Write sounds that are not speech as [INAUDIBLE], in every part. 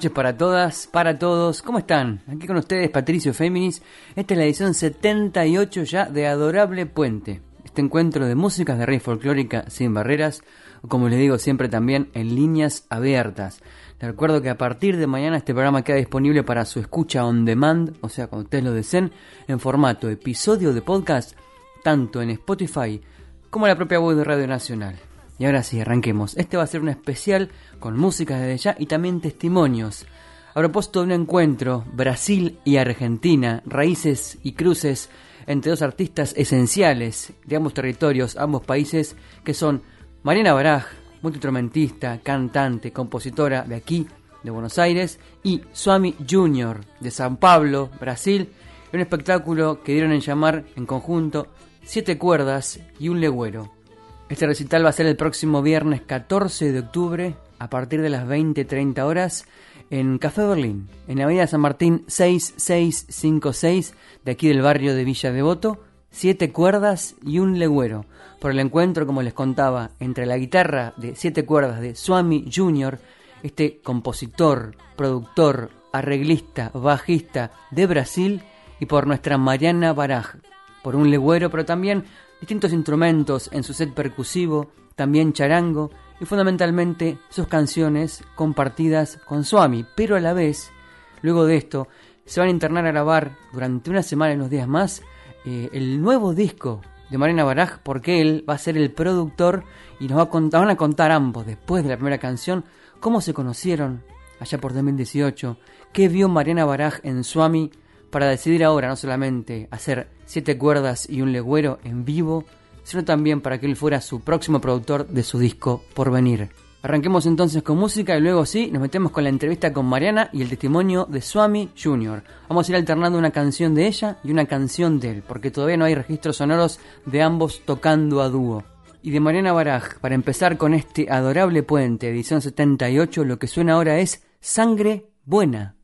Noches para todas, para todos. ¿Cómo están? Aquí con ustedes Patricio Féminis. Esta es la edición 78 ya de Adorable Puente. Este encuentro de músicas de rey folclórica sin barreras, o como les digo siempre también en líneas abiertas. Les recuerdo que a partir de mañana este programa queda disponible para su escucha on demand, o sea, cuando ustedes lo deseen, en formato episodio de podcast, tanto en Spotify como en la propia web de Radio Nacional. Y ahora sí, arranquemos. Este va a ser un especial con música desde ya y también testimonios. A propósito de un encuentro, Brasil y Argentina, raíces y cruces entre dos artistas esenciales de ambos territorios, ambos países, que son Mariana Baraj, multiinstrumentista, cantante, compositora de aquí, de Buenos Aires, y Swami Junior, de San Pablo, Brasil, en un espectáculo que dieron en llamar en conjunto Siete Cuerdas y un Legüero. Este recital va a ser el próximo viernes 14 de octubre a partir de las 20-30 horas en Café Berlín, en la avenida San Martín 6656 de aquí del barrio de Villa Devoto, siete cuerdas y un legüero. Por el encuentro, como les contaba, entre la guitarra de siete cuerdas de Swami Jr., este compositor, productor, arreglista, bajista de Brasil, y por nuestra Mariana Baraj, por un legüero, pero también distintos instrumentos en su set percusivo, también charango y fundamentalmente sus canciones compartidas con Swami, pero a la vez, luego de esto, se van a internar a grabar durante una semana y unos días más eh, el nuevo disco de Mariana Baraj, porque él va a ser el productor y nos va a contar, van a contar ambos, después de la primera canción, cómo se conocieron allá por 2018, qué vio Mariana Baraj en Swami para decidir ahora no solamente hacer siete cuerdas y un legüero en vivo, sino también para que él fuera su próximo productor de su disco por venir. Arranquemos entonces con música y luego sí, nos metemos con la entrevista con Mariana y el testimonio de Swami Jr. Vamos a ir alternando una canción de ella y una canción de él, porque todavía no hay registros sonoros de ambos tocando a dúo. Y de Mariana Baraj, para empezar con este adorable puente, edición 78, lo que suena ahora es Sangre Buena.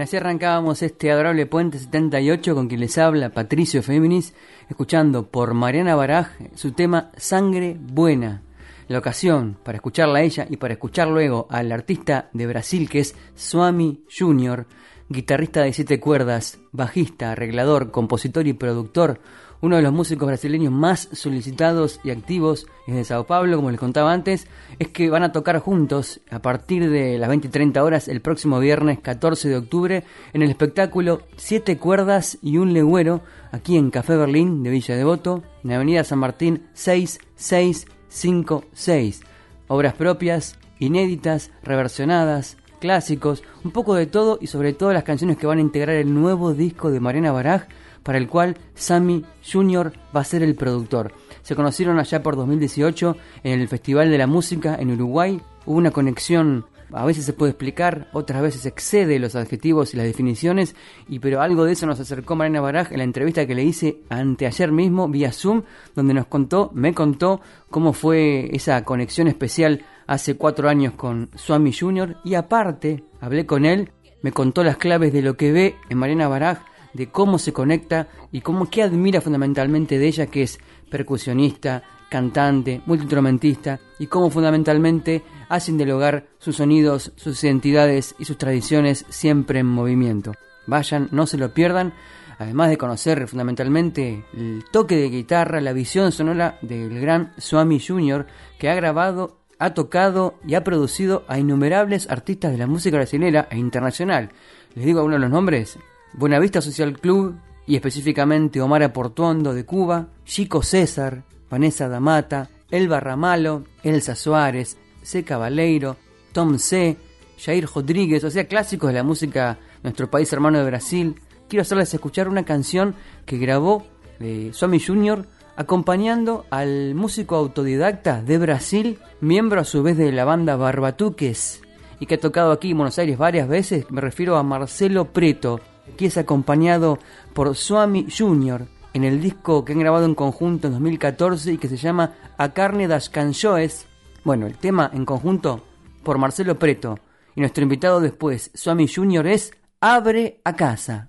Así arrancábamos este adorable Puente 78 con quien les habla Patricio Féminis, escuchando por Mariana Baraj su tema Sangre Buena. La ocasión para escucharla a ella y para escuchar luego al artista de Brasil que es Swami Junior, guitarrista de siete cuerdas, bajista, arreglador, compositor y productor, uno de los músicos brasileños más solicitados y activos desde Sao Paulo, como les contaba antes, es que van a tocar juntos a partir de las 20 y 30 horas el próximo viernes 14 de octubre en el espectáculo Siete Cuerdas y un Legüero, aquí en Café Berlín de Villa Devoto, en Avenida San Martín 6656. Obras propias, inéditas, reversionadas, clásicos, un poco de todo y sobre todo las canciones que van a integrar el nuevo disco de Mariana Baraj para el cual Sammy Jr. va a ser el productor. Se conocieron allá por 2018 en el Festival de la Música en Uruguay. Hubo una conexión, a veces se puede explicar, otras veces excede los adjetivos y las definiciones, y pero algo de eso nos acercó Mariana Baraj en la entrevista que le hice anteayer mismo vía Zoom, donde nos contó, me contó cómo fue esa conexión especial hace cuatro años con Swami Jr. y aparte hablé con él, me contó las claves de lo que ve en Mariana Baraj de cómo se conecta y cómo qué admira fundamentalmente de ella, que es percusionista, cantante, multiinstrumentista, y cómo fundamentalmente hacen del hogar sus sonidos, sus identidades y sus tradiciones siempre en movimiento. Vayan, no se lo pierdan, además de conocer fundamentalmente el toque de guitarra, la visión sonora del gran Swami Jr., que ha grabado, ha tocado y ha producido a innumerables artistas de la música brasileña e internacional. Les digo algunos de los nombres, Buenavista Social Club y específicamente Omar Aportuondo de Cuba, Chico César, Vanessa Damata, Elba Ramalo, Elsa Suárez, C. Cabaleiro, Tom C., Jair Rodríguez, o sea, clásicos de la música nuestro país hermano de Brasil. Quiero hacerles escuchar una canción que grabó de Swami Jr. acompañando al músico autodidacta de Brasil, miembro a su vez de la banda Barbatuques, y que ha tocado aquí en Buenos Aires varias veces. Me refiero a Marcelo Preto, que es acompañado por Swami Jr. en el disco que han grabado en conjunto en 2014 y que se llama A Carne das Canjoes. Bueno, el tema en conjunto por Marcelo Preto. Y nuestro invitado después, Swami Jr., es Abre a Casa.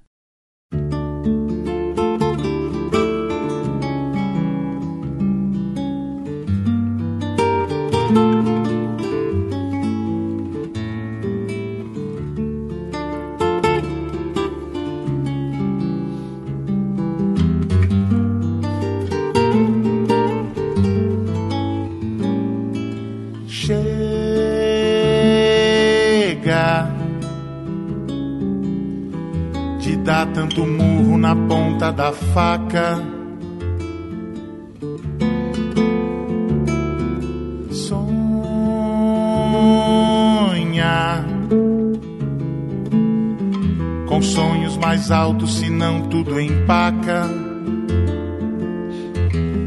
Tanto murro na ponta da faca. Sonha com sonhos mais altos, se não tudo empaca.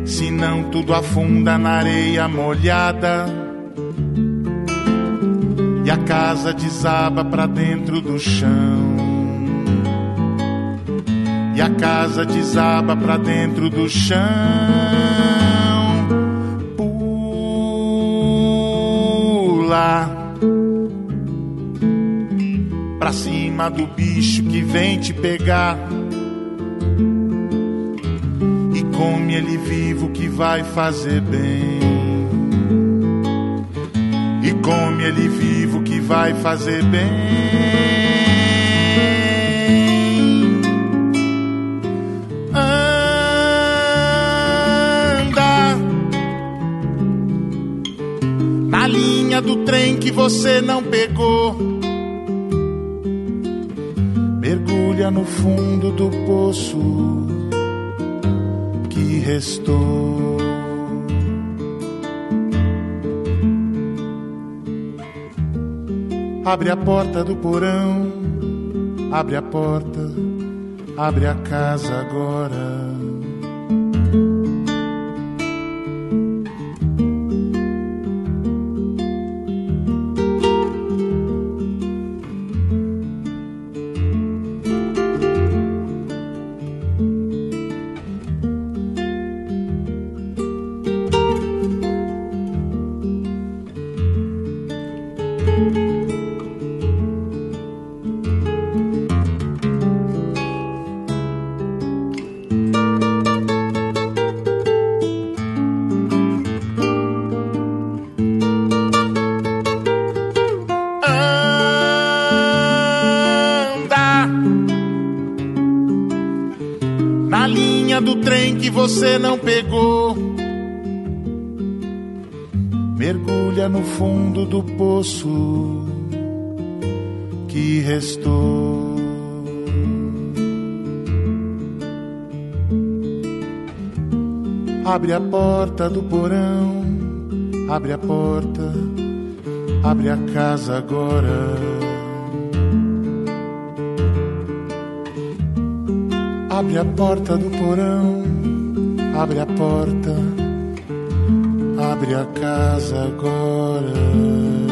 Se não tudo afunda na areia molhada. E a casa desaba pra dentro do chão e a casa desaba pra dentro do chão. Pula pra cima do bicho que vem te pegar. E come ele vivo que vai fazer bem. E come ele vivo que vai fazer bem. Você não pegou. Mergulha no fundo do poço que restou. Abre a porta do porão, abre a porta, abre a casa agora. Você não pegou. Mergulha no fundo do poço que restou. Abre a porta do porão, abre a porta, abre a casa agora. Abre a porta do porão, abre a porta, abre a casa agora.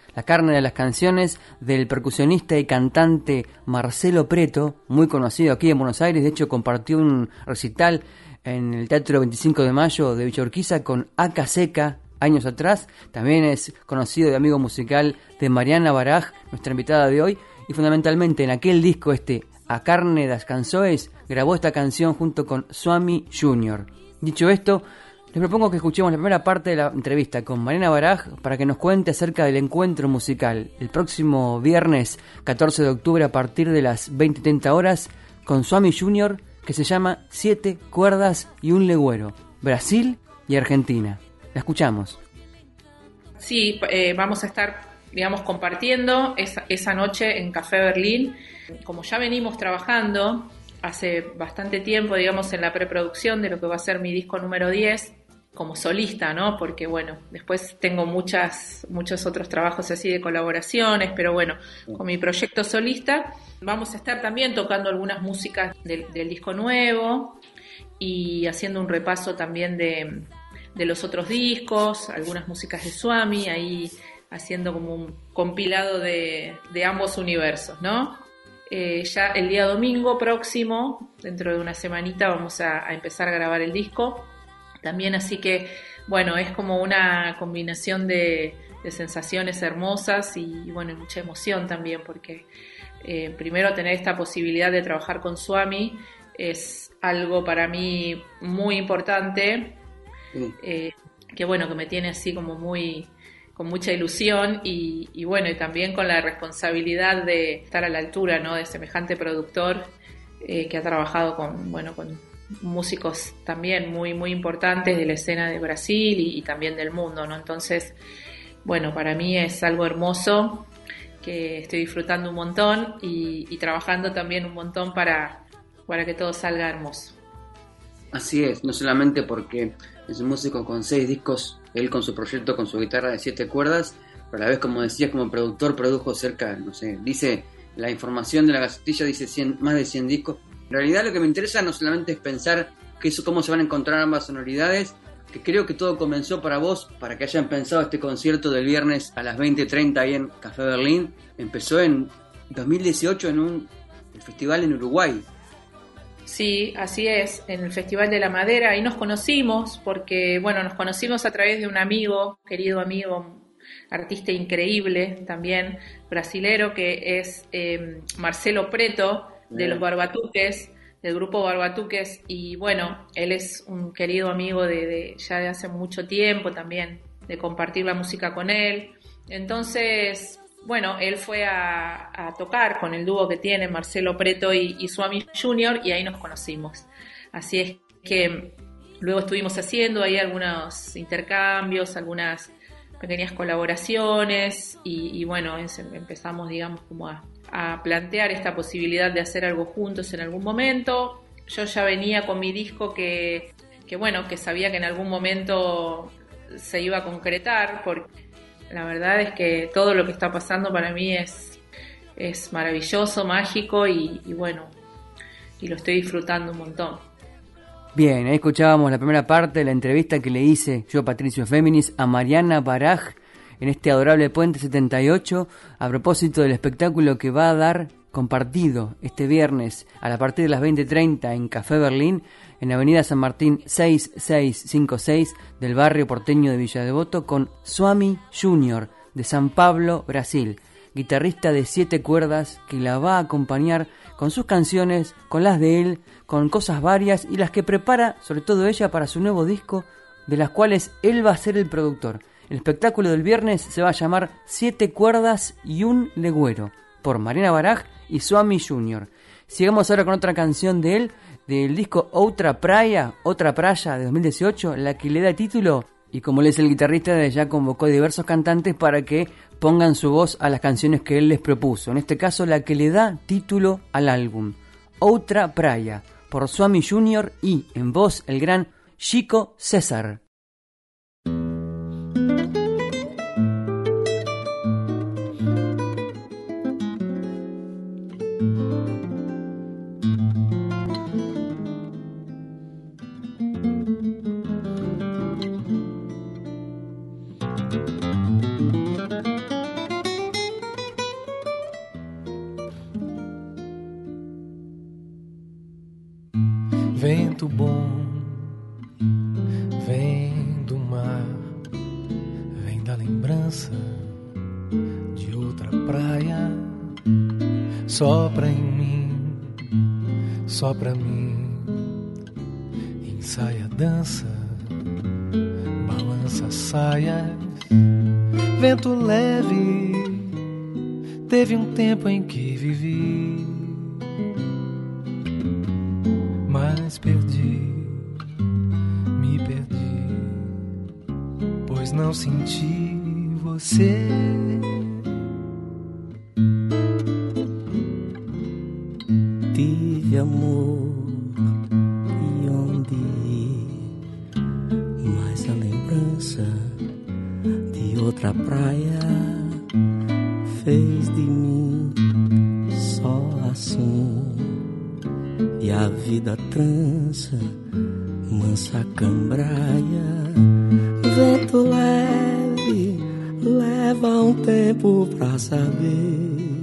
la carne de las canciones del percusionista y cantante Marcelo Preto, muy conocido aquí en Buenos Aires, de hecho compartió un recital en el Teatro 25 de Mayo de Villa con Aca Seca, años atrás. También es conocido y amigo musical de Mariana Baraj, nuestra invitada de hoy. Y fundamentalmente en aquel disco este, A Carne das Canções, grabó esta canción junto con Swami Jr. Dicho esto, les propongo que escuchemos la primera parte de la entrevista con Mariana Baraj para que nos cuente acerca del encuentro musical el próximo viernes 14 de octubre a partir de las 20.30 horas con Swami Jr. que se llama Siete Cuerdas y un Legüero, Brasil y Argentina. La escuchamos. Sí, eh, vamos a estar, digamos, compartiendo esa noche en Café Berlín. Como ya venimos trabajando hace bastante tiempo, digamos, en la preproducción de lo que va a ser mi disco número 10, como solista, ¿no? Porque bueno, después tengo muchas, muchos otros trabajos así de colaboraciones, pero bueno, con mi proyecto solista vamos a estar también tocando algunas músicas del disco nuevo y haciendo un repaso también de, de los otros discos, algunas músicas de Swami, ahí haciendo como un compilado de, ambos universos, ¿no? Eh, ya el día domingo próximo, dentro de una semanita, vamos a, empezar a grabar el disco. También así que, bueno, es como una combinación de, sensaciones hermosas y, bueno, mucha emoción también, porque eh, primero tener esta posibilidad de trabajar con Swami es algo para mí muy importante eh, que bueno, que me tiene así como muy con mucha ilusión y, bueno, y también con la responsabilidad de estar a la altura ¿no? de semejante productor eh, que ha trabajado con, bueno, con músicos también muy, muy importantes de la escena de Brasil y, también del mundo, ¿no? Entonces, bueno, para mí es algo hermoso que estoy disfrutando un montón y, trabajando también un montón para, para que todo salga hermoso. Así es, no solamente porque es un músico con seis discos, él con su proyecto, con su guitarra de siete cuerdas, pero a la vez, como decías, como productor produjo cerca, no sé, dice, la información de la gacetilla dice 100, más de 100 discos. En realidad lo que me interesa no solamente es pensar cómo se van a encontrar ambas sonoridades, que creo que todo comenzó para vos, para que hayan pensado este concierto del viernes a las 20.30 ahí en Café Berlín, empezó en 2018 en un festival en Uruguay. Sí, así es, en el Festival de la Madera. Ahí nos conocimos porque, bueno, nos conocimos a través de un amigo, querido amigo, artista increíble también, brasilero, que es em, Marcelo Preto, de los Barbatuques, del grupo Barbatuques. Y bueno, él es un querido amigo de, ya de hace mucho tiempo también, de compartir la música con él. Entonces, bueno, él fue a, tocar con el dúo que tiene Marcelo Preto y, y Suami Junior y ahí nos conocimos. Así es que luego estuvimos haciendo ahí algunos intercambios, algunas pequeñas colaboraciones y, bueno, empezamos, digamos, como a, plantear esta posibilidad de hacer algo juntos en algún momento. Yo ya venía con mi disco que, que bueno, que sabía que en algún momento se iba a concretar, porque la verdad es que todo lo que está pasando para mí es, es maravilloso, mágico y, y bueno, y lo estoy disfrutando un montón. Bien, ahí escuchábamos la primera parte de la entrevista que le hice yo, Patricio Féminis, a Mariana Baraj en este adorable Puente 78 a propósito del espectáculo que va a dar compartido este viernes a la partir de las 20.30 en Café Berlín, en Avenida San Martín 6656 del barrio porteño de Villa Devoto con Suami Junior de San Pablo, Brasil, guitarrista de siete cuerdas que la va a acompañar con sus canciones, con las de él, con cosas varias y las que prepara, sobre todo ella, para su nuevo disco, de las cuales él va a ser el productor. El espectáculo del viernes se va a llamar Siete cuerdas y un legüero, por Marina Baraj y Suami Jr. Sigamos ahora con otra canción de él, del disco Otra Praia, Otra Praia de 2018, la que le da título, y como él es el guitarrista, ya convocó a diversos cantantes para que pongan su voz a las canciones que él les propuso, en este caso la que le da título al álbum, Otra Praia por Swami Jr. y en voz el gran Chico César. Tempo em que um tempo pra saber,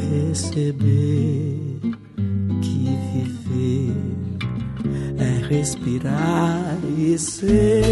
perceber que viver é respirar e ser.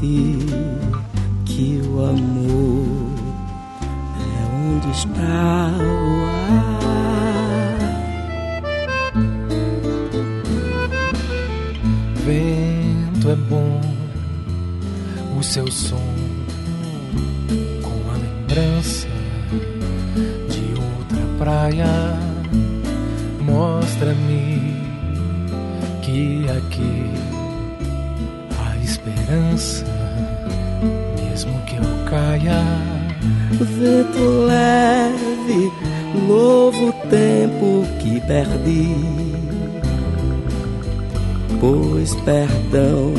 Por perdi. pois perdão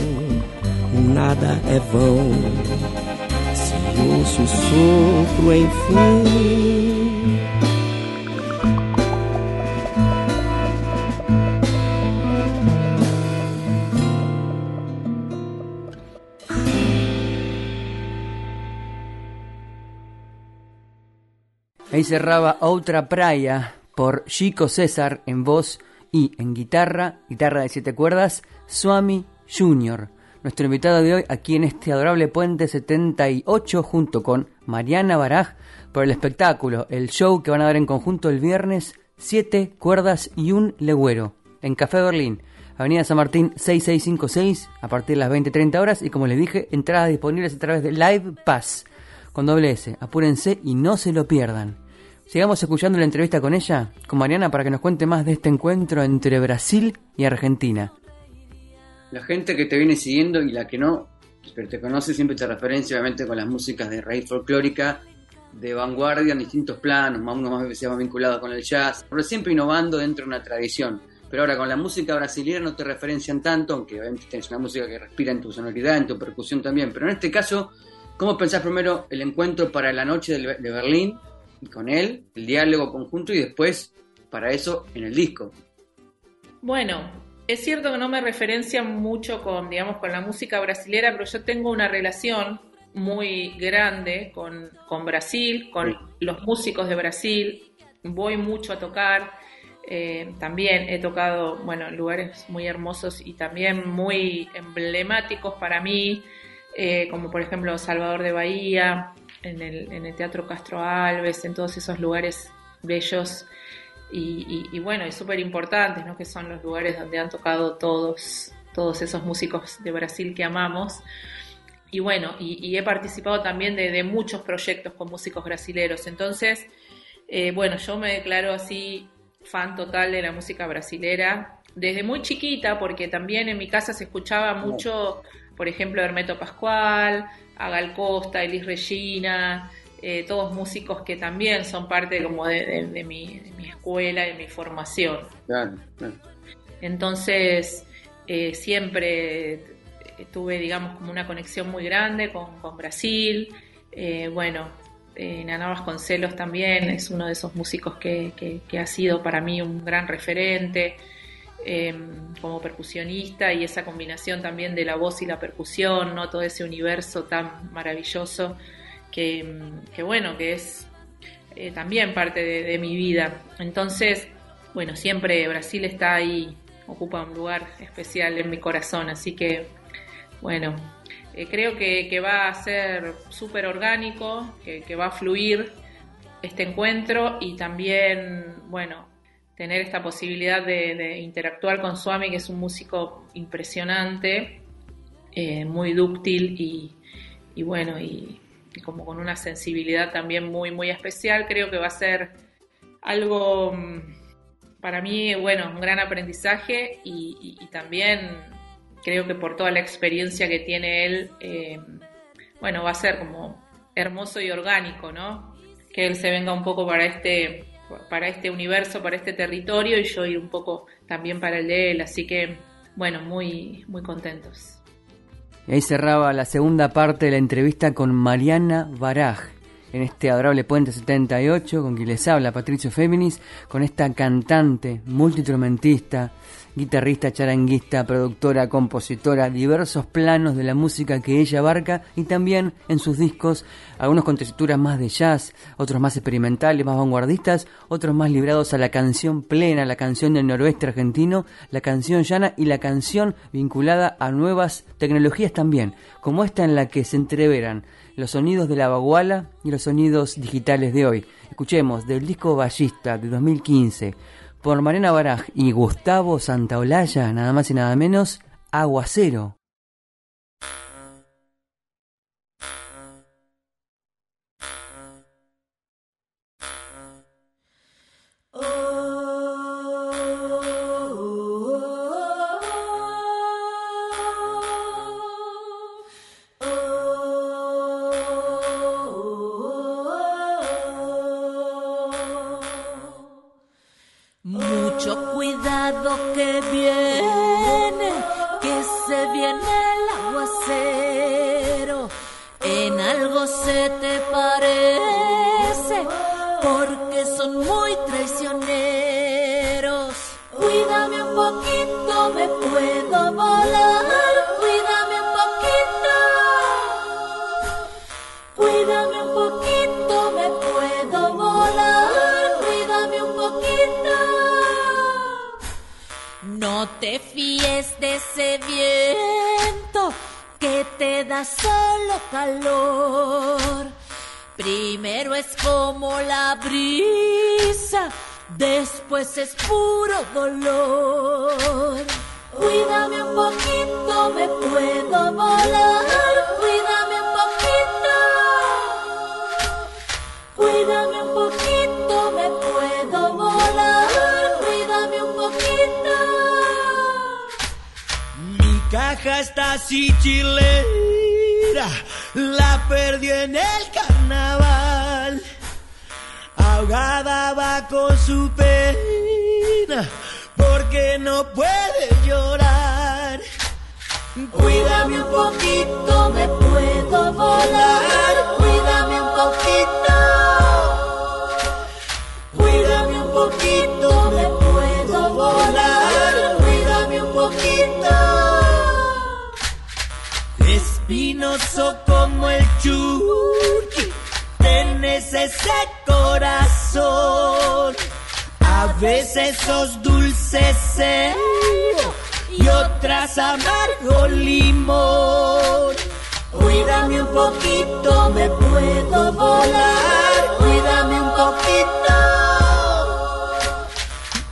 nada é vão. Se ouço o sopro, enfim. Ahí cerraba Otra Praia por Chico César en voz y en guitarra, guitarra de siete cuerdas, Swami Junior. Nuestro invitado de hoy aquí en este adorable puente 78 junto con Mariana Baraj por el espectáculo, el show que van a dar en conjunto el viernes, siete cuerdas y un legüero, en Café Berlín, Avenida San Martín 6656, a partir de las 20.30 horas y como les dije, entradas disponibles a través de Live Pass, con doble S, apúrense y no se lo pierdan. Sigamos escuchando la entrevista con ella, con Mariana, para que nos cuente más de este encuentro entre Brasil y Argentina. La gente que te viene siguiendo y la que no, pero te conoce, siempre te referencia obviamente con las músicas de raíz folclórica, de vanguardia en distintos planos, más uno más más vinculado con el jazz, pero siempre innovando dentro de una tradición. Pero ahora con la música brasileña no te referencian tanto, aunque obviamente tienes una música que respira en tu sonoridad, en tu percusión también. Pero en este caso, ¿cómo pensás primero el encuentro para la noche de Berlín con él, el diálogo conjunto y después para eso en el disco. Bueno, es cierto que no me referencia mucho con, digamos, con la música brasilera, pero yo tengo una relación muy grande con, Brasil, con los músicos de Brasil. Voy mucho a tocar. Eh, también he tocado, bueno, lugares muy hermosos y también muy emblemáticos para mí, eh, como por ejemplo Salvador de Bahía, en el, en el Teatro Castro Alves, en todos esos lugares bellos y, bueno, y súper importantes, ¿no? que son los lugares donde han tocado todos, todos esos músicos de Brasil que amamos. Y bueno, y, he participado también de, muchos proyectos con músicos brasileros. Entonces, eh, bueno, yo me declaro así fan total de la música brasilera desde muy chiquita, porque también en mi casa se escuchaba mucho, por ejemplo, Hermeto Pascual, a Gal Costa, Elis Regina, eh, todos músicos que también son parte como de, mi, escuela, de mi formación. Entonces, eh, siempre tuve, digamos, como una conexión muy grande con, Brasil. Eh, bueno, Naná Vasconcelos también es uno de esos músicos que, ha sido para mí un gran referente. Em, como percusionista y esa combinación también de la voz y la percusión, ¿no? todo ese universo tan maravilloso que, em, bueno, que es eh, también parte de, mi vida. Entonces, bueno, siempre Brasil está ahí, ocupa un lugar especial en mi corazón, así que, bueno, eh, creo que, va a ser súper orgánico, que, que va a fluir este encuentro y también, bueno, tener esta posibilidad de, interactuar con Swami, que es un músico impresionante, eh, muy dúctil y, bueno, y, como con una sensibilidad también muy, muy especial, creo que va a ser algo mm, para mí, bueno, un gran aprendizaje y, también creo que por toda la experiencia que tiene él, eh, bueno, va a ser como hermoso y orgánico, ¿no? Que él se venga un poco para este para este universo, para este territorio y yo ir un poco también para el de él, así que bueno, muy, muy contentos. Y ahí cerraba la segunda parte de la entrevista con Mariana Baraj, en este adorable Puente 78, con quien les habla Patricio Féminis, con esta cantante, multiinstrumentista, guitarrista, charanguista, productora, compositora, diversos planos de la música que ella abarca y también en sus discos, algunos con tesituras más de jazz, otros más experimentales, más vanguardistas, otros más librados a la canción plena, la canción del noroeste argentino, la canción llana y la canción vinculada a nuevas tecnologías también, como esta en la que se entreveran los sonidos de la baguala y los sonidos digitales de hoy. Escuchemos del disco Ballista de 2015 por Mariana Baraj y Gustavo Santaolalla, nada más y nada menos, Aguacero. Porque son muy traicioneros. Cuídame un poquito, me puedo volar, cuídame un poquito. Cuídame un poquito, me puedo volar, cuídame un poquito. No te fíes de ese viento que te da solo calor. Primero es como la brisa, después es puro dolor. Cuídame un poquito, me puedo volar, cuídame un poquito. Cuídame un poquito, me puedo volar, cuídame un poquito. Mi caja está así chilera, la perdió en el carnaval. Ahogada va con su pena, porque no puede llorar. Cuídame un poquito, me puedo volar, cuídame un poquito. Espinoso como el churqui, tenés ese corazón. A veces sos dulce cero y otras amargo limón. Cuídame un poquito, me puedo volar, cuídame un poquito.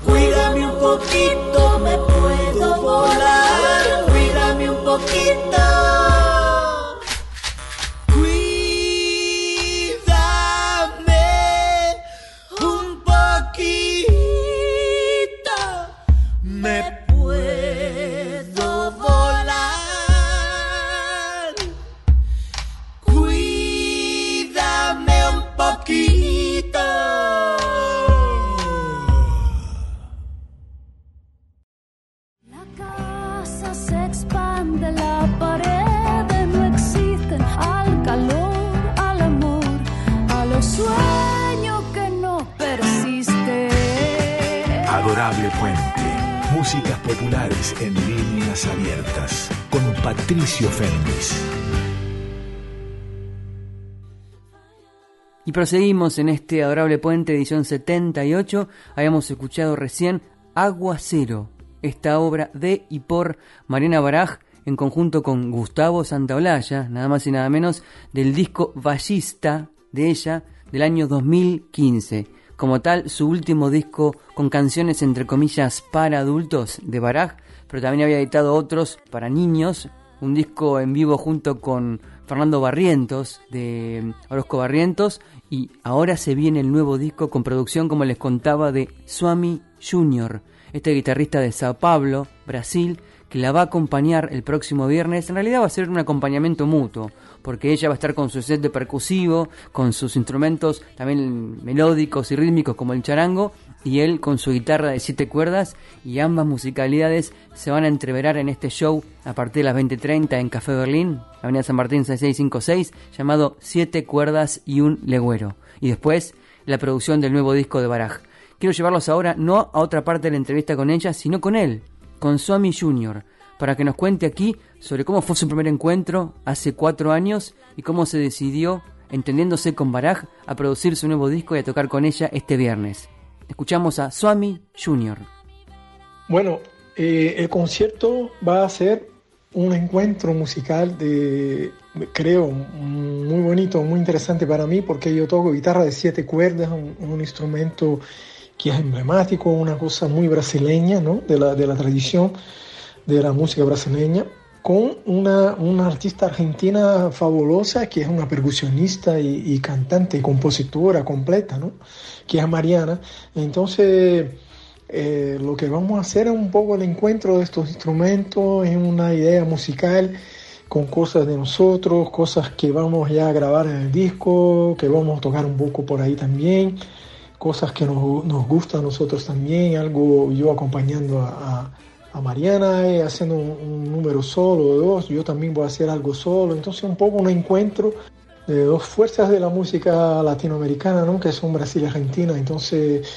Cuídame un poquito, me puedo volar, cuídame un poquito. Proseguimos en este adorable puente edición 78. Habíamos escuchado recién Aguacero, esta obra de y por Mariana Baraj en conjunto con Gustavo Santaolalla, nada más y nada menos, del disco Ballista de ella del año 2015. Como tal, su último disco con canciones entre comillas para adultos de Baraj, pero también había editado otros para niños, un disco en vivo junto con Fernando Barrientos de Orozco Barrientos y ahora se viene el nuevo disco con producción como les contaba de Swami Junior, este guitarrista de Sao Paulo, Brasil, que la va a acompañar el próximo viernes. En realidad va a ser un acompañamiento mutuo, porque ella va a estar con su set de percusivo, con sus instrumentos también melódicos y rítmicos como el charango, y él con su guitarra de siete cuerdas, y ambas musicalidades se van a entreverar en este show a partir de las 20.30 en Café Berlín, Avenida San Martín 6656, llamado Siete cuerdas y un legüero. Y después la producción del nuevo disco de Baraj. Quiero llevarlos ahora no a otra parte de la entrevista con ella, sino con él, con Swami Jr., para que nos cuente aquí sobre cómo fue su primer encuentro hace cuatro años y cómo se decidió, entendiéndose con Baraj, a producir su nuevo disco y a tocar con ella este viernes. Escuchamos a Swami Jr. Bueno, eh, el concierto va a ser un encuentro musical de, creo, muy bonito, muy interesante para mí, porque yo toco guitarra de siete cuerdas, un, un instrumento que es emblemático, una cosa muy brasileña, ¿no? de, la, de la tradición de la música brasileña, con una, una artista argentina fabulosa que es una percusionista y, cantante y compositora completa, ¿no? que es Mariana. Entonces, eh, lo que vamos a hacer es un poco el encuentro de estos instrumentos, es una idea musical con cosas de nosotros, cosas que vamos ya a grabar en el disco, que vamos a tocar un poco por ahí también, cosas que nos, nos gusta a nosotros también, algo yo acompañando a, a Mariana eh, haciendo un, número solo o dos, yo también voy a hacer algo solo, entonces un poco un encuentro de dos fuerzas de la música latinoamericana, ¿no? que son Brasil y Argentina, entonces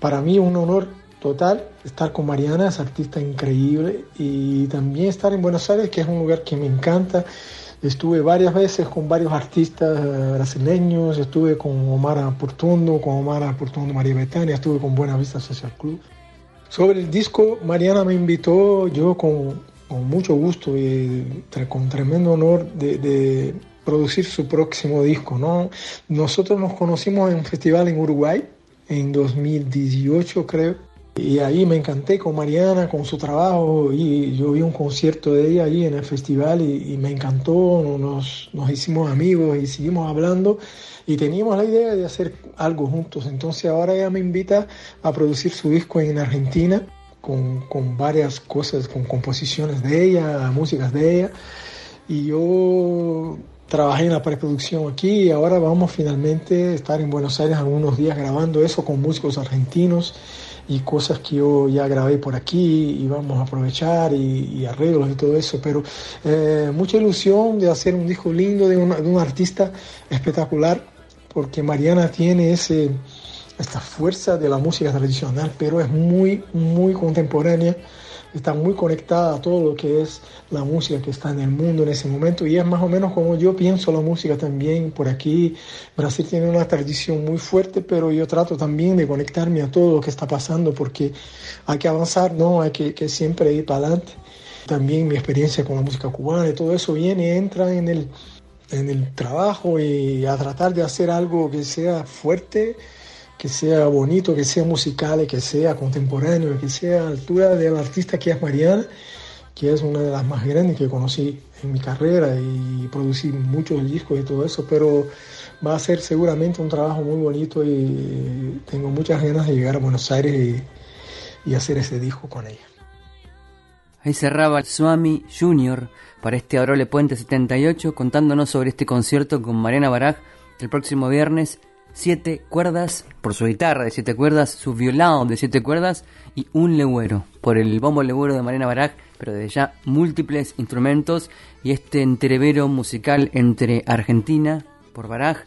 para mí un honor total estar con Mariana, es artista increíble, y también estar en Buenos Aires, que es un lugar que me encanta. Estuve varias veces con varios artistas eh, brasileños, estuve con Omar Portundo, con Omar Portundo María Betania, estuve con Buena Vista Social Club. Sobre el disco, Mariana me invitó, yo con, con mucho gusto y con tremendo honor de, de producir su próximo disco. ¿no? Nosotros nos conocimos en un festival en Uruguay en 2018 creo. Y ahí me encanté con Mariana, con su trabajo, y yo vi un concierto de ella ahí en el festival y, y me encantó, nos, nos hicimos amigos y seguimos hablando y teníamos la idea de hacer algo juntos. Entonces ahora ella me invita a producir su disco en Argentina con, con varias cosas, con composiciones de ella, músicas de ella. Y yo trabajé en la preproducción aquí y ahora vamos finalmente a estar en Buenos Aires algunos días grabando eso con músicos argentinos y cosas que yo ya grabé por aquí y vamos a aprovechar y, arreglos y todo eso, pero eh, mucha ilusión de hacer un disco lindo de, una- de un artista espectacular porque Mariana tiene ese, esta fuerza de la música tradicional, pero es muy, muy contemporánea está muy conectada a todo lo que es la música que está en el mundo en ese momento y es más o menos como yo pienso la música también por aquí. Brasil tiene una tradición muy fuerte, pero yo trato también de conectarme a todo lo que está pasando porque hay que avanzar, ¿no? Hay que, siempre ir para adelante. También mi experiencia con la música cubana y todo eso viene entra en el, en el trabajo y a tratar de hacer algo que sea fuerte que sea bonito, que sea musical, que sea contemporáneo, que sea a altura del artista que es Mariana, que es una de las más grandes que conocí en mi carrera y producí muchos discos y todo eso, pero va a ser seguramente un trabajo muy bonito y tengo muchas ganas de llegar a Buenos Aires y, y hacer ese disco con ella. Ahí cerraba Swami Junior para este Aurole Puente 78 contándonos sobre este concierto con Mariana Baraj el próximo viernes siete cuerdas por su guitarra de siete cuerdas, su violão de siete cuerdas y un legüero por el bombo legüero de Mariana Baraj, pero de ya múltiples instrumentos y este entrevero musical entre Argentina por Baraj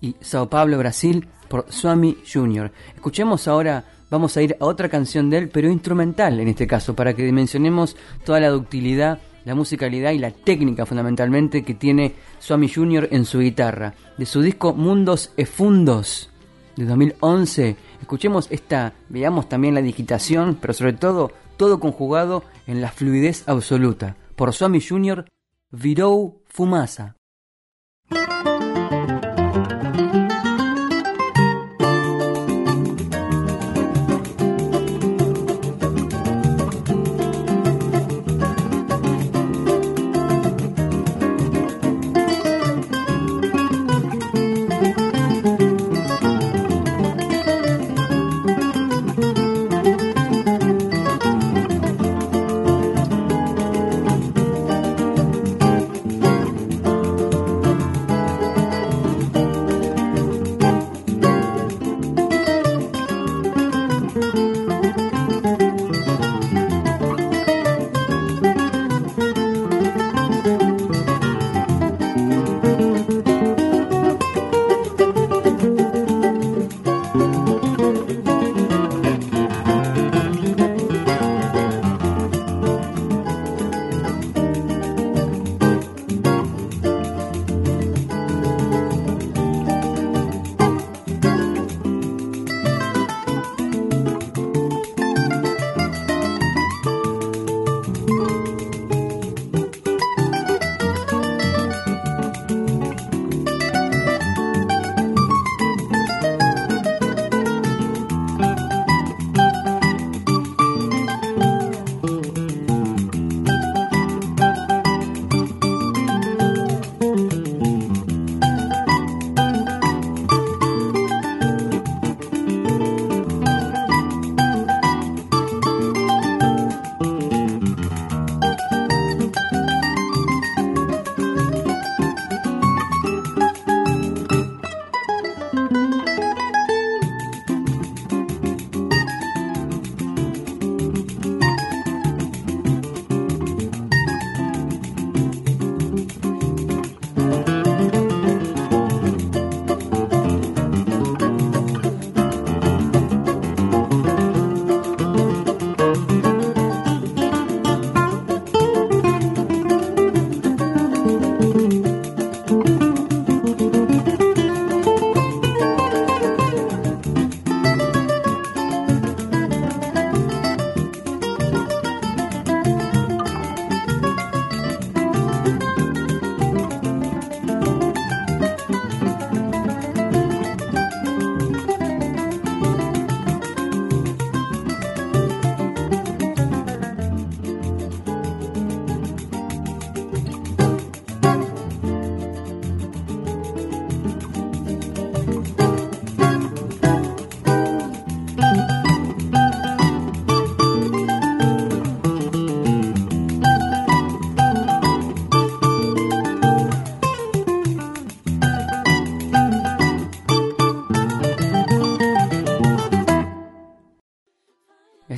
y Sao Paulo, Brasil por Swami Junior. Escuchemos ahora, vamos a ir a otra canción de él, pero instrumental en este caso, para que dimensionemos toda la ductilidad la musicalidad y la técnica fundamentalmente que tiene Swami Junior en su guitarra. De su disco Mundos Efundos de 2011, escuchemos esta, veamos también la digitación, pero sobre todo todo conjugado en la fluidez absoluta. Por Swami Junior, Virou Fumasa.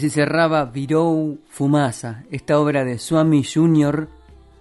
Así cerraba Virou Fumasa, esta obra de Swami Jr.,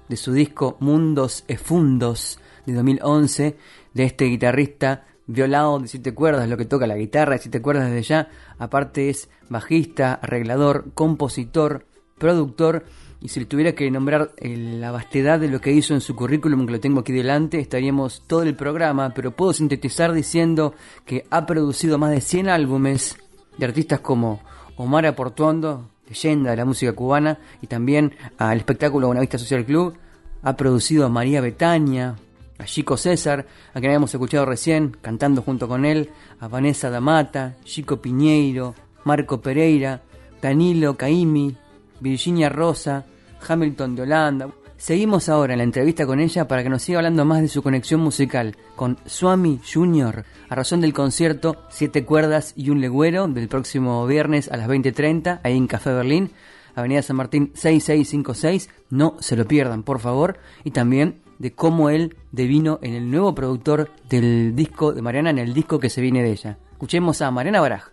de su disco Mundos e Fundos de 2011, de este guitarrista violado de siete cuerdas, lo que toca la guitarra de siete cuerdas desde ya, aparte es bajista, arreglador, compositor, productor, y si le tuviera que nombrar eh, la vastedad de lo que hizo en su currículum, que lo tengo aquí delante, estaríamos todo el programa, pero puedo sintetizar diciendo que ha producido más de 100 álbumes de artistas como Omar Aportuondo, leyenda de la música cubana, y también al espectáculo Buenavista Social Club, ha producido a María Betania, a Chico César, a quien habíamos escuchado recién, cantando junto con él, a Vanessa Damata, Chico Piñeiro, Marco Pereira, Danilo Caimi, Virginia Rosa, Hamilton de Holanda. Seguimos ahora en la entrevista con ella para que nos siga hablando más de su conexión musical con Swami Jr. a razón del concierto Siete Cuerdas y un Legüero del próximo viernes a las 20.30 ahí en Café Berlín, Avenida San Martín 6656. No se lo pierdan, por favor. Y también de cómo él devino en el nuevo productor del disco de Mariana, en el disco que se viene de ella. Escuchemos a Mariana Baraj.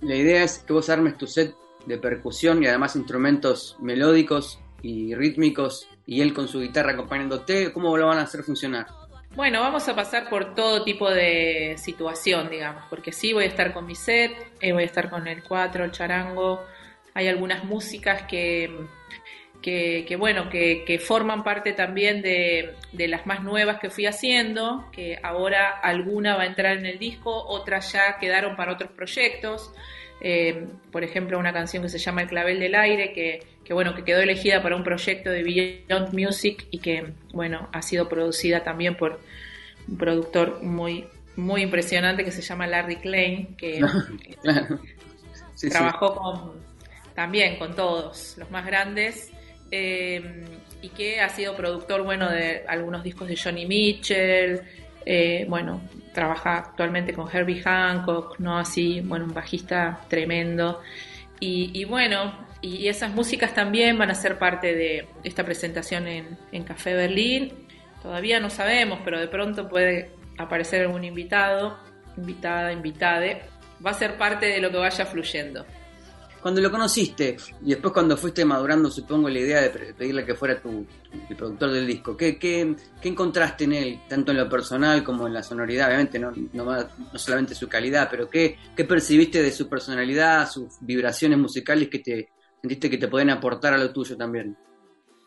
La idea es que vos armes tu set de percusión y además instrumentos melódicos y rítmicos y él con su guitarra acompañándote, ¿cómo lo van a hacer funcionar? Bueno, vamos a pasar por todo tipo de situación, digamos, porque sí voy a estar con mi set, eh, voy a estar con el cuatro, el charango, hay algunas músicas que, que, bueno, que, que, forman parte también de, de, las más nuevas que fui haciendo, que ahora alguna va a entrar en el disco, otras ya quedaron para otros proyectos. Eh, por ejemplo, una canción que se llama El clavel del aire, que, que, bueno, que quedó elegida para un proyecto de Beyond Music y que bueno, ha sido producida también por un productor muy muy impresionante que se llama Larry Klein, que [LAUGHS] trabajó con también con todos los más grandes eh, y que ha sido productor bueno de algunos discos de Johnny Mitchell, eh, bueno, trabaja actualmente con Herbie Hancock, ¿no? Así, bueno, un bajista tremendo. Y, bueno, y esas músicas también van a ser parte de esta presentación en, en Café Berlín. Todavía no sabemos, pero de pronto puede aparecer algún invitado, invitada, invitade. Va a ser parte de lo que vaya fluyendo. Cuando lo conociste y después cuando fuiste madurando, supongo, la idea de pedirle que fuera tu, el productor del disco, ¿qué, encontraste en él, tanto en lo personal como en la sonoridad? Obviamente, no, no, no solamente su calidad, pero ¿qué, ¿qué percibiste de su personalidad, sus vibraciones musicales que te sentiste que te pueden aportar a lo tuyo también?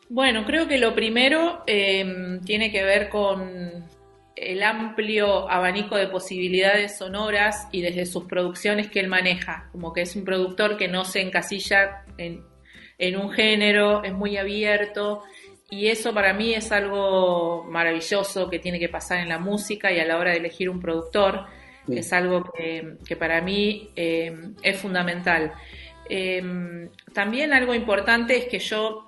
Bueno, creo que lo primero eh, tiene que ver con el amplio abanico de posibilidades sonoras y desde sus producciones que él maneja, como que es un productor que no se encasilla en, en un género, es muy abierto. Y eso para mí es algo maravilloso que tiene que pasar en la música y a la hora de elegir un productor, es algo que, que para mí eh, es fundamental. Eh, también algo importante es que yo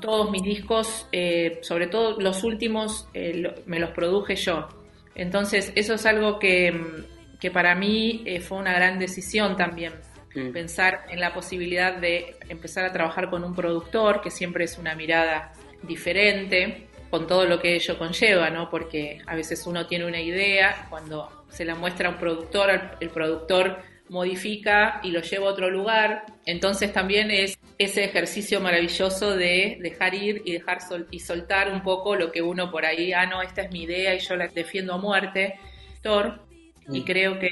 todos mis discos, eh, sobre todo los últimos, eh, me los produje yo. Entonces, eso es algo que, que para mí eh, fue una gran decisión también. Pensar en la posibilidad de empezar a trabajar con un productor, que siempre es una mirada diferente, con todo lo que ello conlleva, ¿no? Porque a veces uno tiene una idea, cuando se la muestra a un productor, el productor modifica y lo lleva a otro lugar. Entonces también es ese ejercicio maravilloso de dejar ir y dejar y soltar un poco lo que uno por ahí, ah, no, esta es mi idea y yo la defiendo a muerte. Y mm. creo que,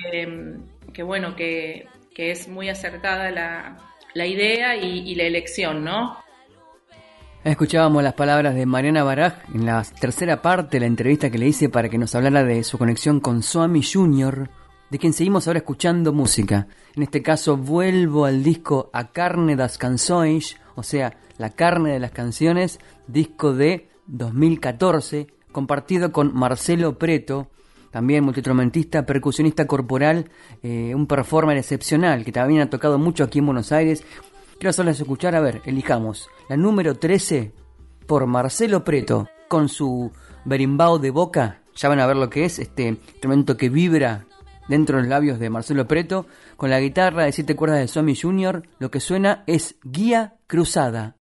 que bueno, que, que, es muy acertada la, la idea y, y, la elección, ¿no? Escuchábamos las palabras de Mariana Baraj en la tercera parte de la entrevista que le hice para que nos hablara de su conexión con Swami Jr., de quien seguimos ahora escuchando música. En este caso vuelvo al disco A Carne das Canções, o sea, La Carne de las Canciones, disco de 2014, compartido con Marcelo Preto, también multitromentista, percusionista corporal, eh, un performer excepcional que también ha tocado mucho aquí en Buenos Aires. Quiero hacerles escuchar, a ver, elijamos la número 13 por Marcelo Preto con su berimbau de boca. Ya van a ver lo que es este instrumento que vibra dentro de los labios de Marcelo Preto, con la guitarra de siete cuerdas de Somi Jr., lo que suena es Guía Cruzada.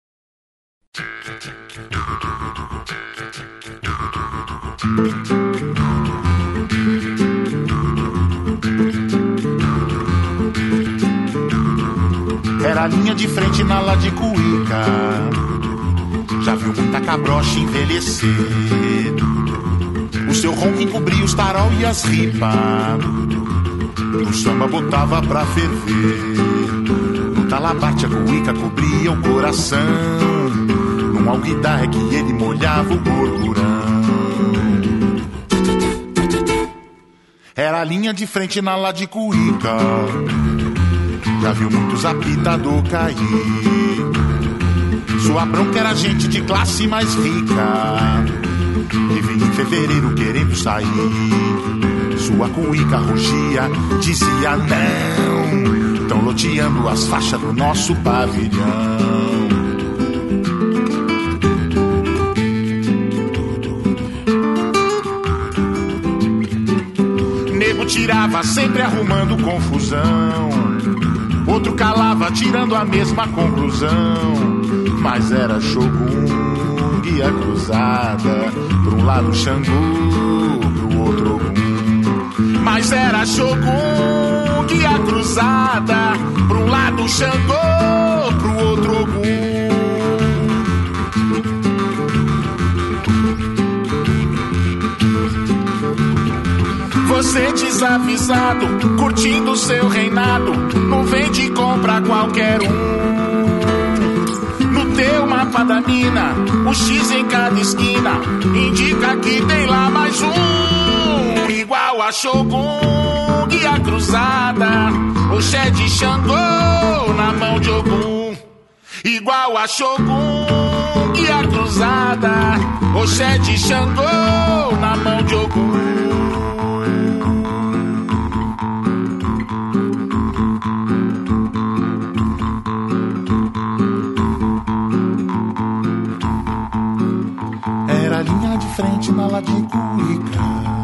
Era linha de frente na lá de Cuíca. Já viu muita cabrocha envelhecer. Seu ronco encobria os tarol e as ripas. O samba botava pra ferver. No talabarte a cuíca cobria o coração. Num alguidar é que ele molhava o gorgurão. Era a linha de frente na lá de cuíca. Já viu muitos apitador cair. Sua bronca era gente de classe mais rica. Que vinha em fevereiro querendo sair. Sua cuíca rugia, dizia não. Tão loteando as faixas do nosso pavilhão. Tirava sempre arrumando confusão. Outro calava tirando a mesma conclusão. Mas era Shogun, guia cruzada. Pra um lado Xangu, pro outro Ogum. Mas era Shogun, guia cruzada. Pra um lado Xangô, pro outro Ogum. Você desavisado, curtindo seu reinado, não vende compra qualquer um. Mapa da mina, o X em cada esquina indica que tem lá mais um. Igual a Shogun, guia cruzada, o Shed Xangô na mão de Ogum. Igual a Shogun, guia cruzada, o Shed Xangô na mão de Ogum. Na Cuíca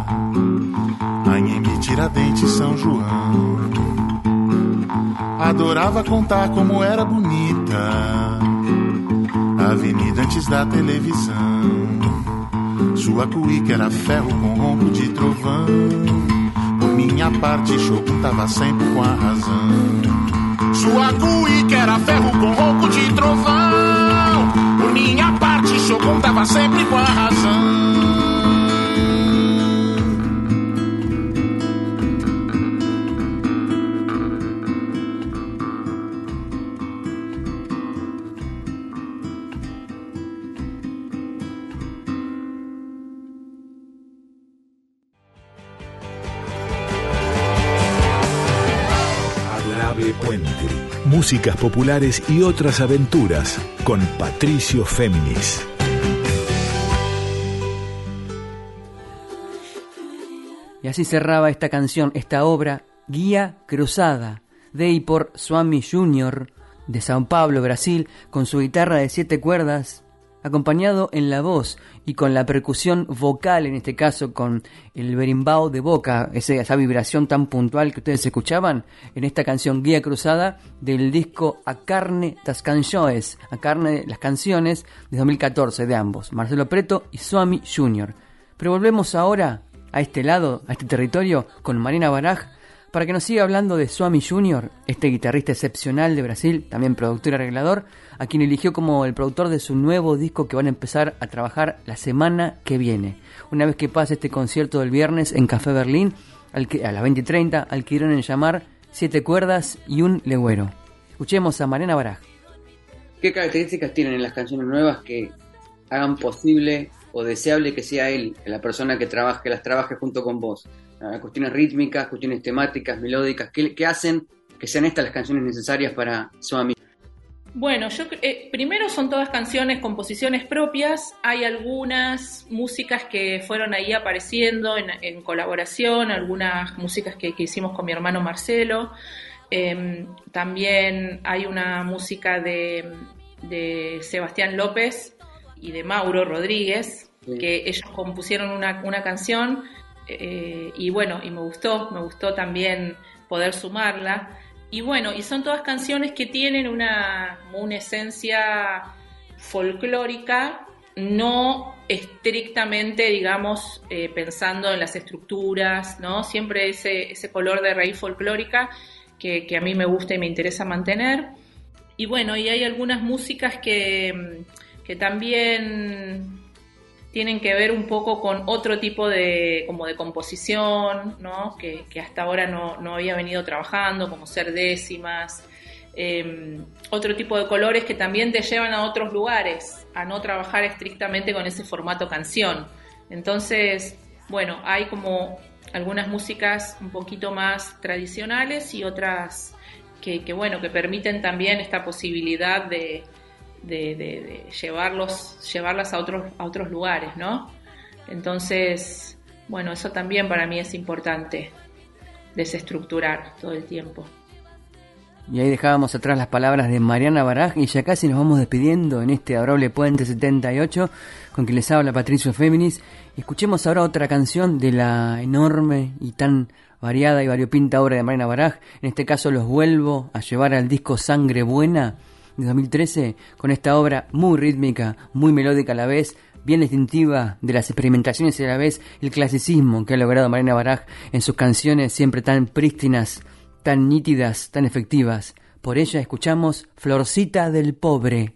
Anhembi, Tiradentes, São João. Adorava contar como era bonita a Avenida antes da televisão. Sua cuíca era ferro com ronco de trovão. Por minha parte, Shogun tava sempre com a razão. Sua cuíca era ferro com ronco de trovão. Por minha parte, Shogun tava sempre com a razão Músicas populares y otras aventuras con Patricio Féminis. Y así cerraba esta canción, esta obra, Guía Cruzada, de y por Swami Junior, de Sao Paulo, Brasil, con su guitarra de siete cuerdas, acompañado en la voz y con la percusión vocal, en este caso con el berimbau de boca, esa vibración tan puntual que ustedes escuchaban en esta canción Guía Cruzada del disco A Carne das Canções, A Carne las Canciones de 2014 de ambos, Marcelo Preto y Swami Junior. Pero volvemos ahora a este lado, a este territorio, con Marina Baraj, para que nos siga hablando de Swami Junior, este guitarrista excepcional de Brasil, también productor y arreglador, a quien eligió como el productor de su nuevo disco que van a empezar a trabajar la semana que viene. Una vez que pase este concierto del viernes en Café Berlín, a las 20.30, al que irán en llamar Siete Cuerdas y un Legüero. Escuchemos a Marina Baraj. ¿Qué características tienen en las canciones nuevas que hagan posible o deseable que sea él, la persona que trabaje, que las trabaje junto con vos? Ah, cuestiones rítmicas, cuestiones temáticas, melódicas, ¿qué, qué hacen que sean estas las canciones necesarias para Swami? Bueno, yo eh, primero son todas canciones, composiciones propias. Hay algunas músicas que fueron ahí apareciendo en, en colaboración, algunas músicas que, que hicimos con mi hermano Marcelo. Em, también hay una música de, de Sebastián López y de Mauro Rodríguez, que ellos compusieron una, una canción eh, y bueno, y me gustó, me gustó también poder sumarla. Y bueno, y son todas canciones que tienen una, una esencia folclórica, no estrictamente, digamos, eh, pensando en las estructuras, ¿no? Siempre ese, ese color de raíz folclórica que, que a mí me gusta y me interesa mantener. y bueno, y hay algunas músicas que, que también tienen que ver un poco con otro tipo de, como de composición, ¿no? que, hasta ahora no, no, había venido trabajando, como ser décimas, em, otro tipo de colores que también te llevan a otros lugares, a no trabajar estrictamente con ese formato canción. Entonces, bueno, hay como algunas músicas un poquito más tradicionales y otras que, que bueno, que permiten también esta posibilidad de, de, llevarlos, llevarlas a otros, a otros lugares, ¿no? Entonces, bueno, eso también para mí es importante, desestructurar todo el tiempo. Y ahí dejábamos atrás las palabras de Mariana Baraj y ya casi nos vamos despidiendo en este adorable Puente 78 con quien les habla Patricio Féminis. Escuchemos ahora otra canción de la enorme y tan variada y variopinta obra de Mariana Baraj. En este caso los vuelvo a llevar al disco Sangre Buena de 2013 con esta obra muy rítmica, muy melódica a la vez, bien distintiva de las experimentaciones y a la vez el clasicismo que ha logrado Marina Baraj en sus canciones siempre tan prístinas, tan nítidas, tan efectivas. Por ella escuchamos Florcita del Pobre.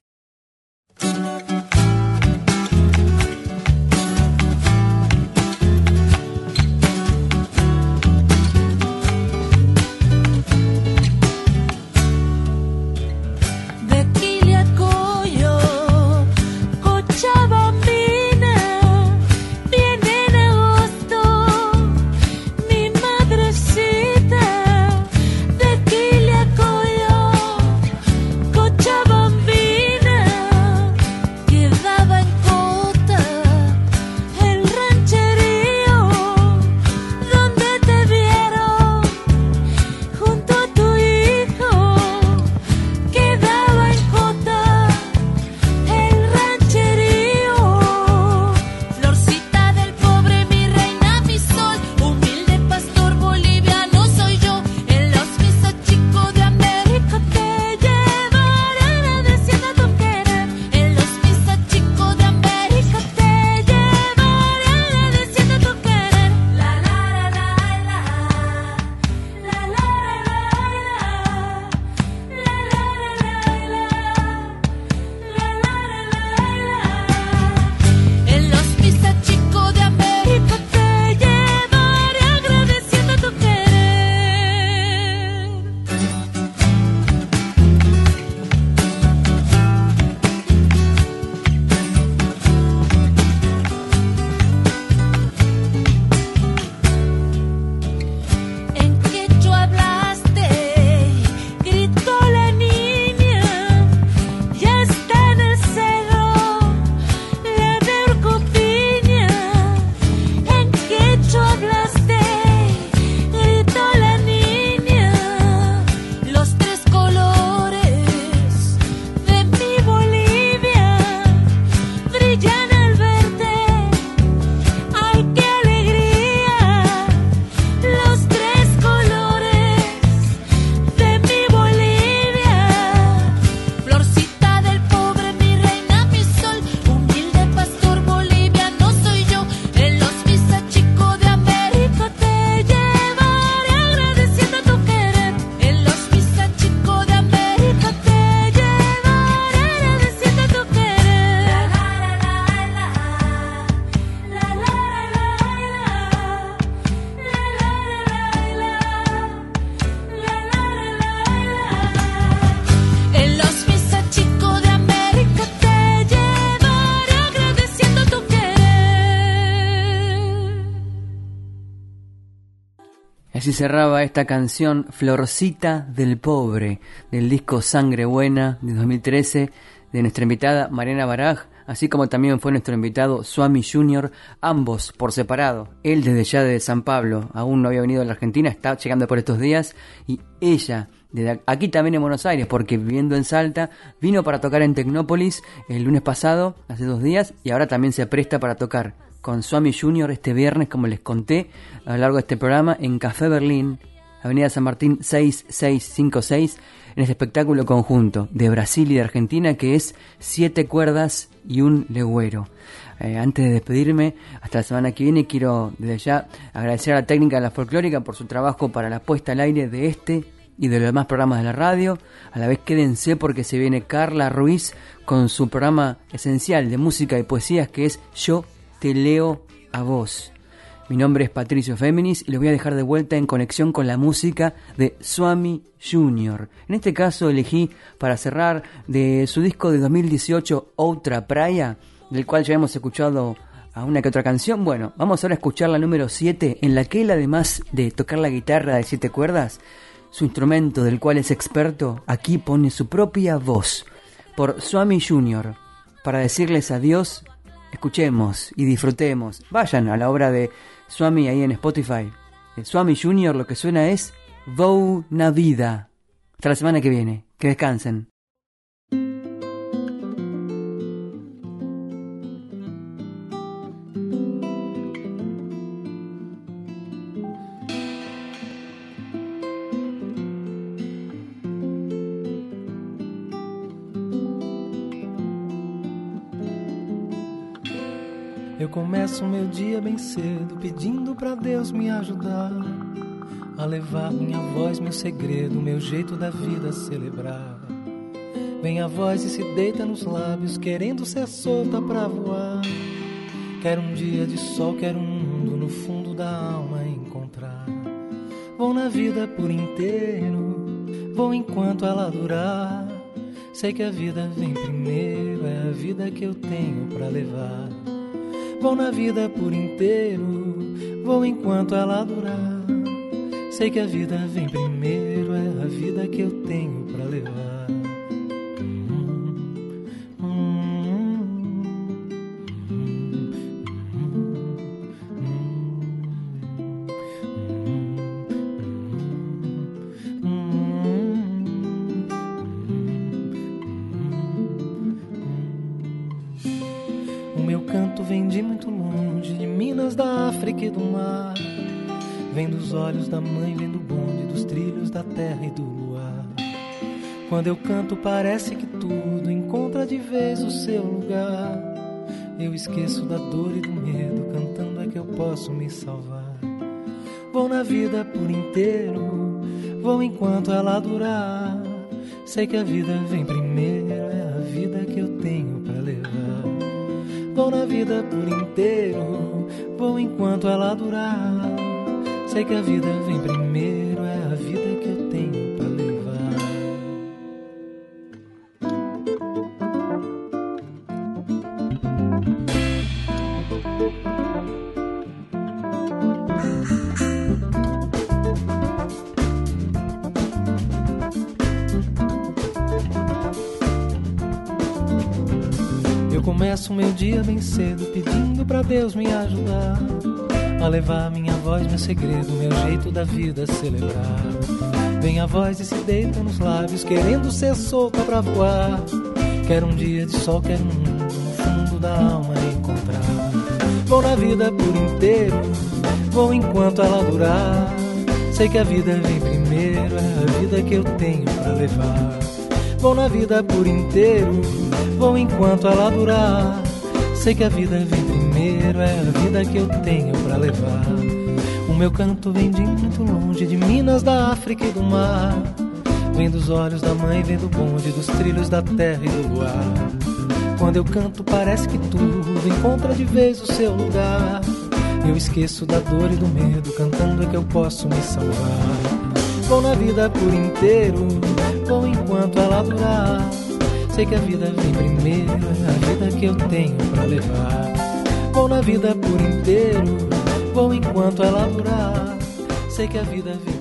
Cerraba esta canción Florcita del Pobre del disco Sangre Buena de 2013 de nuestra invitada Mariana Baraj, así como también fue nuestro invitado Swami Junior, ambos por separado. Él desde ya de San Pablo, aún no había venido a la Argentina, está llegando por estos días, y ella desde aquí también en Buenos Aires, porque viviendo en Salta, vino para tocar en Tecnópolis el lunes pasado, hace dos días, y ahora también se presta para tocar con Swami Junior este viernes, como les conté a lo largo de este programa, en Café Berlín, Avenida San Martín 6656, en este espectáculo conjunto de Brasil y de Argentina que es Siete Cuerdas y un Legüero. Eh, antes de despedirme, hasta la semana que viene, quiero desde ya agradecer a la técnica de la folclórica por su trabajo para la puesta al aire de este y de los demás programas de la radio. A la vez quédense porque se viene Carla Ruiz con su programa esencial de música y poesías que es Yo te leo a vos. Mi nombre es Patricio Féminis y les voy a dejar de vuelta en conexión con la música de Swami Junior. En este caso elegí para cerrar de su disco de 2018 Otra Praia, del cual ya hemos escuchado a una que otra canción. Bueno, vamos ahora a escuchar la número 7, en la que él además de tocar la guitarra de siete cuerdas, su instrumento del cual es experto, aquí pone su propia voz, por Swami Junior, para decirles adiós, escuchemos y disfrutemos. Vayan a la obra de Swami ahí en Spotify. El Swami Junior lo que suena es Vou na vida. Hasta la semana que viene. Que descansen. Começo meu dia bem cedo, pedindo para Deus me ajudar a levar minha voz, meu segredo, meu jeito da vida a celebrar. Vem a voz e se deita nos lábios, querendo ser solta pra voar. Quero um dia de sol, quero um mundo no fundo da alma encontrar. Vou na vida por inteiro, vou enquanto ela durar. Sei que a vida vem primeiro, é a vida que eu tenho pra levar. Vou na vida por inteiro, vou enquanto ela durar. Sei que a vida vem primeiro, é a vida que eu tenho pra levar. Da mãe, vem do bonde, dos trilhos da terra e do luar. Quando eu canto, parece que tudo encontra de vez o seu lugar. Eu esqueço da dor e do medo, cantando é que eu posso me salvar. Vou na vida por inteiro, vou enquanto ela durar. Sei que a vida vem primeiro, é a vida que eu tenho pra levar. Vou na vida por inteiro, vou enquanto ela durar. Sei que a vida vem primeiro, é a vida que eu tenho pra levar. Eu começo meu dia bem cedo pedindo pra Deus me ajudar a levar minha voz, meu segredo, meu jeito da vida celebrar. Vem a voz e se deita nos lábios, querendo ser solta pra voar. Quero um dia de sol, quero um mundo no fundo da alma encontrar. Vou na vida por inteiro, vou enquanto ela durar. Sei que a vida vem primeiro, é a vida que eu tenho pra levar. Vou na vida por inteiro, vou enquanto ela durar. Sei que a vida vem primeiro, é a vida que eu tenho pra levar. Meu canto vem de muito longe, de Minas, da África e do mar. Vem dos olhos da mãe, vem do bonde, dos trilhos da terra e do luar. Quando eu canto, parece que tudo encontra de vez o seu lugar. Eu esqueço da dor e do medo, cantando é que eu posso me salvar. Vou na vida por inteiro, vou enquanto ela durar. Sei que a vida vem primeiro, a vida que eu tenho pra levar. Vou na vida por inteiro, vou enquanto ela durar. Sei que a vida vem